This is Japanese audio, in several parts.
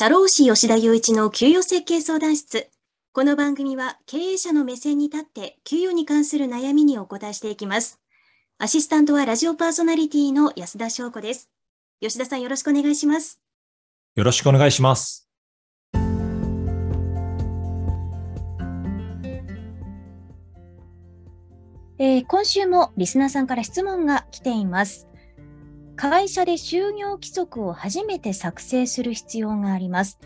社労士吉田雄一の給与設計相談室。この番組は経営者の目線に立って給与に関する悩みにお答えしていきます。アシスタントはラジオパーソナリティの安田翔子です。吉田さんよろしくお願いします。よろしくお願いします。えー、今週もリスナーさんから質問が来ています。会社で就業規則を初めて作成する必要があります。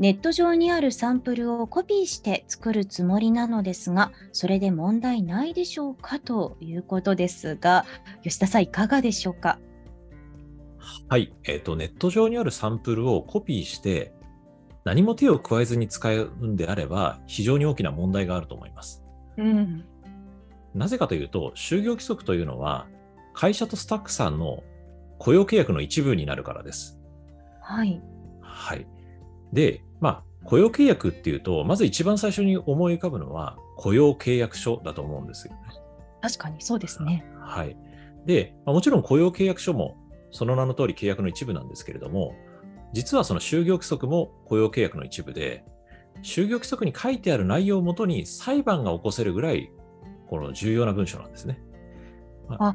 ネット上にあるサンプルをコピーして作るつもりなのですが、それで問題ないでしょうかということですが、吉田さん、いかがでしょうか？はい、えーと、ネット上にあるサンプルをコピーして、何も手を加えずに使うんであれば、非常に大きな問題があると思います。うん、なぜかというと、就業規則というのは、会社とスタッフさんの雇用契約の一部になるからです。はい。はい。で、まあ、雇用契約っていうと、まず一番最初に思い浮かぶのは、雇用契約書だと思うんですよね。確かにそうですね。はい。で、まあ、もちろん雇用契約書もその名の通り契約の一部なんですけれども、実はその就業規則も雇用契約の一部で、就業規則に書いてある内容をもとに裁判が起こせるぐらい、この重要な文書なんですね。あ、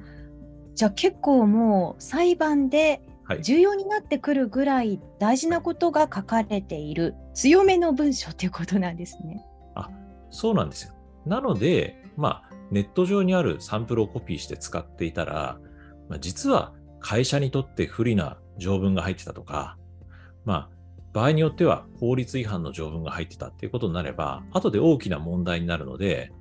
じゃあ結構もう裁判で重要になってくるぐらい大事なことが書かれている強めの文章ということなんですね。あそうなんですよ。なので、まあ、ネット上にあるサンプルをコピーして使っていたら、まあ、実は会社にとって不利な条文が入ってたとか、まあ、場合によっては法律違反の条文が入ってたっていうことになれば、後で大きな問題になるので、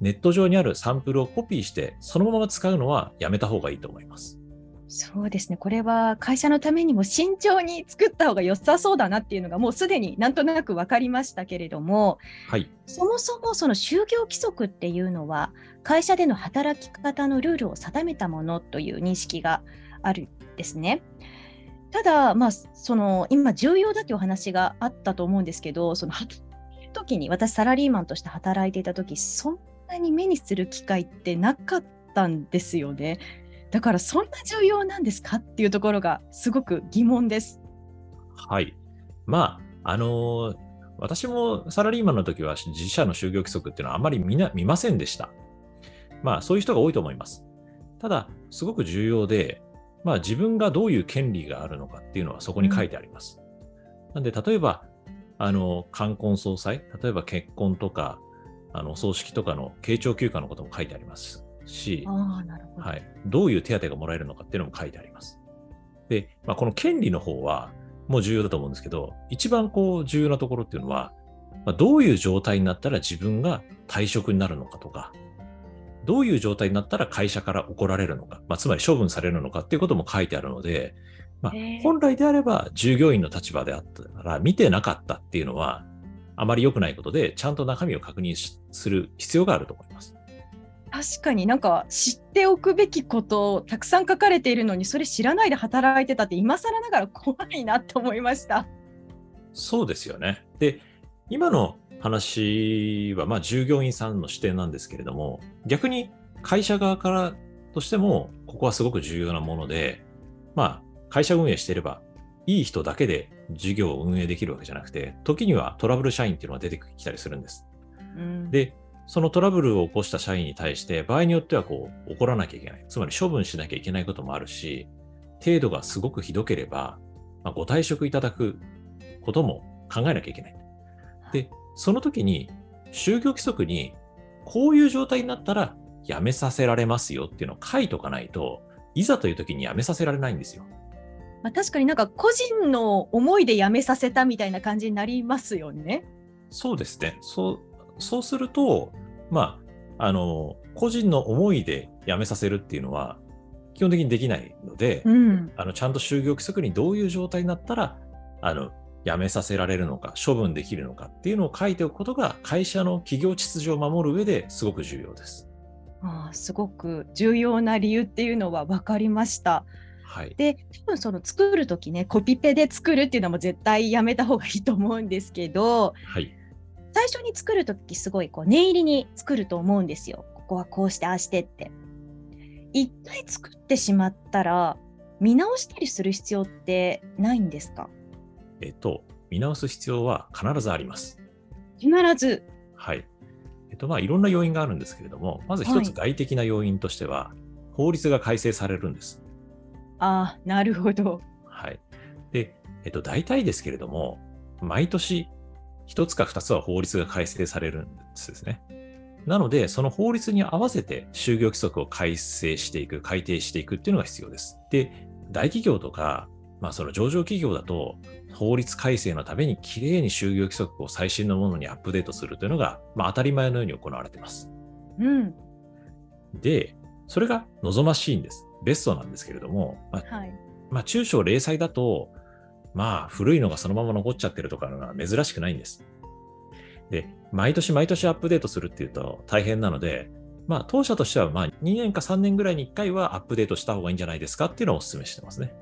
ネット上にあるサンプルをコピーして、そのまま使うのはやめた方がいいと思います。そうですね、これは会社のためにも慎重に作った方が良さそうだなっていうのが、もうすでになんとなく分かりましたけれども、はい、そもそもその就業規則っていうのは、会社での働き方のルールを定めたものという認識があるんですね。ただ、まあ、その今、重要だというお話があったと思うんですけど、その時に私、サラリーマンとして働いていた時そんなに目にする機会ってなかったんですよね。だからそんな重要なんですかっていうところがすごく疑問です。はい。まあ、あのー、私もサラリーマンの時は自社の就業規則っていうのはあまり見な見ませんでした。まあ、そういう人が多いと思います。ただ、すごく重要で、まあ、自分がどういう権利があるのかっていうのはそこに書いてあります。うん、なんで、例えば、あの、冠婚葬祭、例えば結婚とか、あの、葬式とかの慶長休暇のことも書いてありますし、はい、どういう手当がもらえるのかっていうのも書いてあります。で、まあ、この権利の方は、もう重要だと思うんですけど、一番こう重要なところっていうのは、まあ、どういう状態になったら自分が退職になるのかとか、どういう状態になったら会社から怒られるのか、まあ、つまり処分されるのかっていうことも書いてあるので、まあ、本来であれば従業員の立場であったら見てなかったっていうのは、あまり良くないことで、ちゃんと中身を確認する必要があると思います。確かになんか知っておくべきことたくさん書かれているのにそれ知らないで働いてたって今更ながら怖いなと思いましたそうですよねで今の話はまあ従業員さんの視点なんですけれども逆に会社側からとしてもここはすごく重要なものでまあ会社運営していればいい人だけで事業を運営できるわけじゃなくて、時にはトラブル社員っていうのが出てきたりするんです。うん、で、そのトラブルを起こした社員に対して、場合によってはこう怒らなきゃいけない。つまり処分しなきゃいけないこともあるし、程度がすごくひどければ、まあ、ご退職いただくことも考えなきゃいけない。で、その時に、就業規則に、こういう状態になったら辞めさせられますよっていうのを書いとかないと、いざという時に辞めさせられないんですよ。まあ、確かになんか個人の思いで辞めさせたみたいな感じになりますよね。そうですね。そうそうすると、まあ、あの、個人の思いで辞めさせるっていうのは、基本的にできないので、うん、あのちゃんと就業規則にどういう状態になったら、あの、辞めさせられるのか、処分できるのかっていうのを書いておくことが、会社の企業秩序を守る上ですごく重要です。ああすごく重要な理由っていうのは分かりました。はい、で多分その作る時ねコピペで作るっていうのも絶対やめた方がいいと思うんですけど、はい、最初に作る時すごいこう念入りに作ると思うんですよ。ここはこうしてああしてって。一回作ってしまったら見直したりする必要ってないんですか？えっと、見直す必要は必ずあります。必ず。はい。えっと、まあ、いろんな要因があるんですけれども、まず一つ外的な要因としては、法律が改正されるんです。ああ、なるほど。はい。で、えっと、大体ですけれども、毎年一つか二つは法律が改正されるんですね。なので、その法律に合わせて就業規則を改正していく、改定していくっていうのが必要です。で、大企業とか、まあ、その上場企業だと、法律改正のためにきれいに就業規則を最新のものにアップデートするというのが、まあ、当たり前のように行われています。うん。で、それが望ましいんです。ベストなんですけれども、まあ、はい。まあ、中小零細だと、まあ、古いのがそのまま残っちゃってるとかのは珍しくないんです。で、毎年毎年アップデートするっていうと大変なので、まあ、当社としては、まあ、2年か3年ぐらいに1回はアップデートした方がいいんじゃないですかっていうのをお勧めしてますね。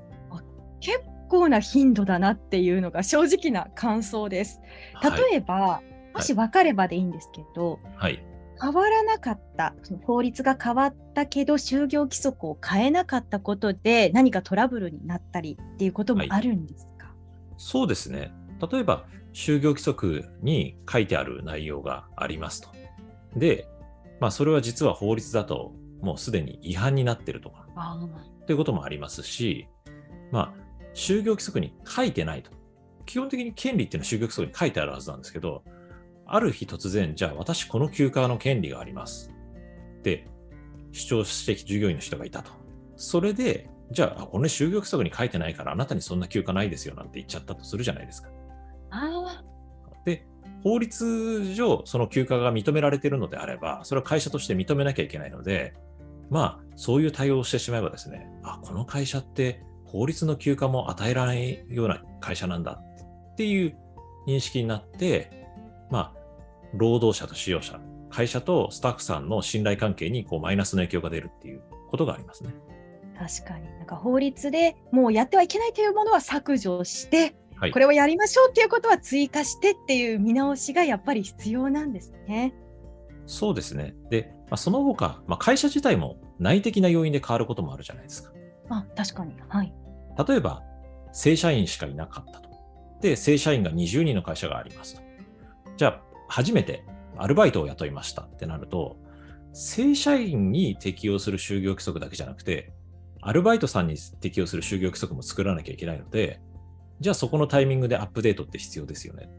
結構な頻度だなっていうのが正直な感想です。はい。例えば、もし分かればでいいんですけど、はい。変わらなかった、その法律が変わったけど、就業規則を変えなかったことで、何かトラブルになったりっていうこともあるんですか、そうですね。例えば、就業規則に書いてある内容がありますと。で、まあ、それは実は法律だと、もうすでに違反になってるとか、あということもありますし、まあ、就業規則に書いてないと。基本的に権利っていうのは就業規則に書いてあるはずなんですけど、ある日突然、じゃあ私この休暇の権利があります。って主張して従業員の人がいたと。それで、じゃあ、あこれ就業規則に書いてないからあなたにそんな休暇ないですよなんて言っちゃったとするじゃないですか。あで、法律上その休暇が認められているのであれば、それは会社として認めなきゃいけないので、まあ、そういう対応をしてしまえばですね、あ、この会社って法律の休暇も与えられないような会社なんだっていう認識になって、まあ、労働者と使用者、会社とスタッフさんの信頼関係にこうマイナスの影響が出るっていうことがありますね。確かになんか法律でもうやってはいけないというものは削除して、はいこれをやりましょうっていうことは追加してっていう見直しがやっぱり必要なんですね。そうですね。で、まあ、その他、まあ、会社自体も内的な要因で変わることもあるじゃないですか。あ確かに。はい。例えば、正社員しかいなかったと。で、正社員が20人の会社がありますと。じゃあ、初めてアルバイトを雇いましたってなると、正社員に適用する就業規則だけじゃなくて、アルバイトさんに適用する就業規則も作らなきゃいけないので、じゃあそこのタイミングでアップデートって必要ですよね。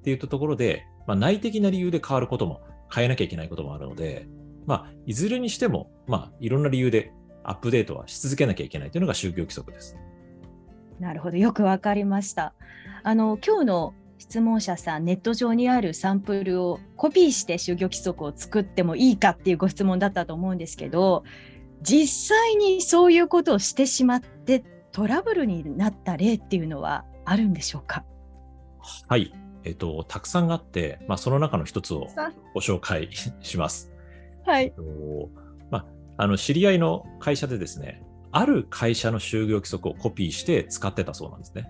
っていうところで、まあ、内的な理由で変わることも変えなきゃいけないこともあるので、まあ、いずれにしても、まあ、いろんな理由でアップデートはし続けなきゃいけないというのが就業規則です。なるほど。よくわかりました。あの今日の質問者さん、ネット上にあるサンプルをコピーして就業規則を作ってもいいかっていうご質問だったと思うんですけど、実際にそういうことをしてしまってトラブルになった例っていうのはあるんでしょうか？はい。えっと、たくさんあって、まあ、その中の一つをさご紹介します。はいえっ。とまあ、あの、知り合いの会社でですね、ある会社の就業規則をコピーして使ってたそうなんですね。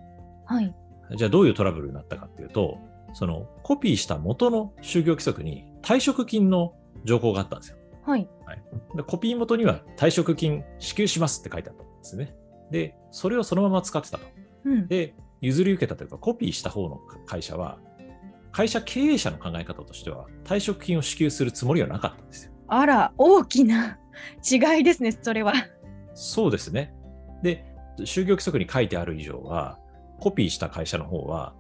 はい。じゃあどういうトラブルになったかっていうと、そのコピーした元の就業規則に退職金の情報があったんですよ。はい。でコピー元には退職金支給しますって書いてあったんですね。で、それをそのまま使ってたと。うん。で、譲り受けたというか、コピーした方の会社は、会社経営者の考え方としては、退職金を支給するつもりはなかったんですよ。あら、大きな違いですね、それは。そうですね。で、就業規則に書いてある以上は、コピーした会社の方は、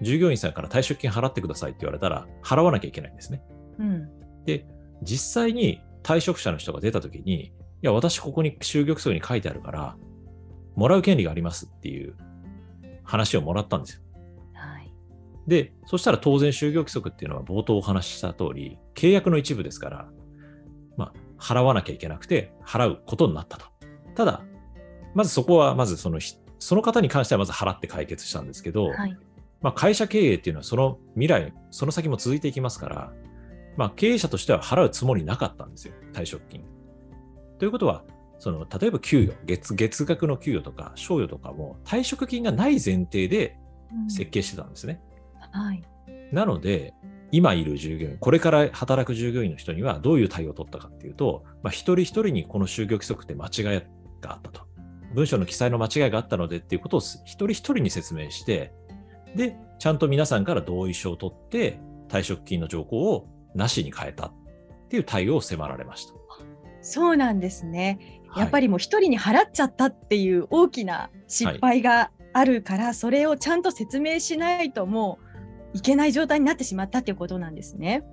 従業員さんから退職金払ってくださいって言われたら、払わなきゃいけないんですね。うん。で、実際に退職者の人が出たときに、いや、私ここに就業規則に書いてあるから、もらう権利がありますっていう話をもらったんですよ。はい。で、そしたら当然就業規則っていうのは冒頭お話しした通り、契約の一部ですから、まあ、払わなきゃいけなくて、払うことになったと。ただ、まずそこは、まずそのひ、その方に関してはまず払って解決したんですけど、はい。まあ、会社経営っていうのはその未来、その先も続いていきますから、まあ、経営者としては払うつもりなかったんですよ、退職金。ということは、その例えば給与月、月額の給与とか賞与とかも退職金がない前提でうん設計してたんですね。はい。なので、今いる従業員、これから働く従業員の人にはどういう対応を取ったかっていうと、まあ、一人一人にこの就業規則って間違いがあったと。文章の記載の間違いがあったのでっていうことを一人一人に説明して、で、ちゃんと皆さんから同意書を取って、退職金の条項をなしに変えたっていう対応を迫られました。そうなんですね。やっぱり、りもう一人に払っちゃったっていう大きな失敗があるから、それをちゃんと説明しないともういけない状態になってしまったっていうことなんですね。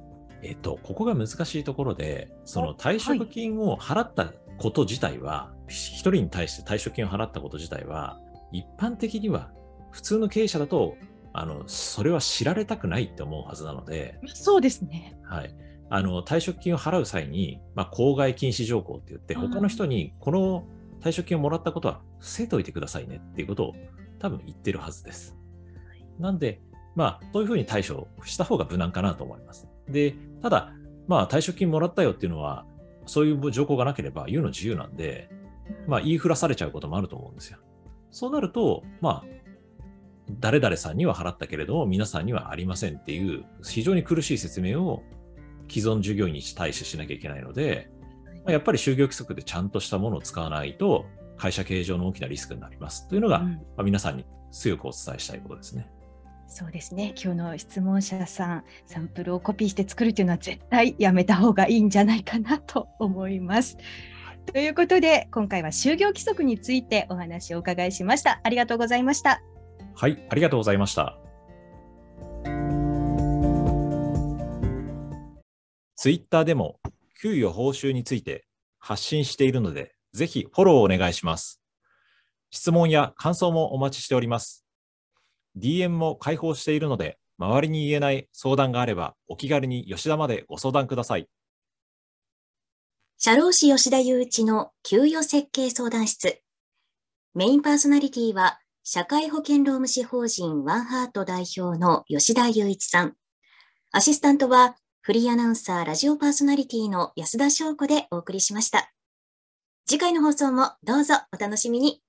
えっと、ここが難しいところで、その退職金を払ったこと自体は、一人に対して退職金を払ったこと自体は、一般的には普通の経営者だと、あの、それは知られたくないって思うはずなので、そうですね。はい。あの、退職金を払う際に、まあ、公害禁止条項って言って、他の人に、この退職金をもらったことは伏せといてくださいねっていうことを多分言ってるはずです。なんで、まあ、そういうふうに対処した方が無難かなと思います。で、ただ、まあ、退職金もらったよっていうのは、そういう条項がなければ言うの自由なんで、まあ、言いふらされちゃうこともあると思うんですよ。そうなると、まあ、誰々さんには払ったけれども、皆さんにはありませんっていう、非常に苦しい説明を既存従業員に対してしなきゃいけないので、まあやっぱり就業規則でちゃんとしたものを使わないと、会社経営上の大きなリスクになりますというのが、うんまあ皆さんに強くお伝えしたいことですね。そうですね。今日の質問者さん、サンプルをコピーして作るというのは絶対やめた方がいいんじゃないかなと思います。ということで、今回は就業規則についてお話をお伺いしました。ありがとうございました。はい、ありがとうございました。ツイッターでも給与報酬について発信しているので、ぜひフォローお願いします。質問や感想もお待ちしております。DM も開放しているので、周りに言えない相談があれば、お気軽に吉田までご相談ください。社労士吉田雄一の給与設計相談室。メインパーソナリティは、社会保険労務士法人ワンハート代表の吉田雄一さん。アシスタントは、フリーアナウンサーラジオパーソナリティの安田翔子でお送りしました。次回の放送もどうぞお楽しみに。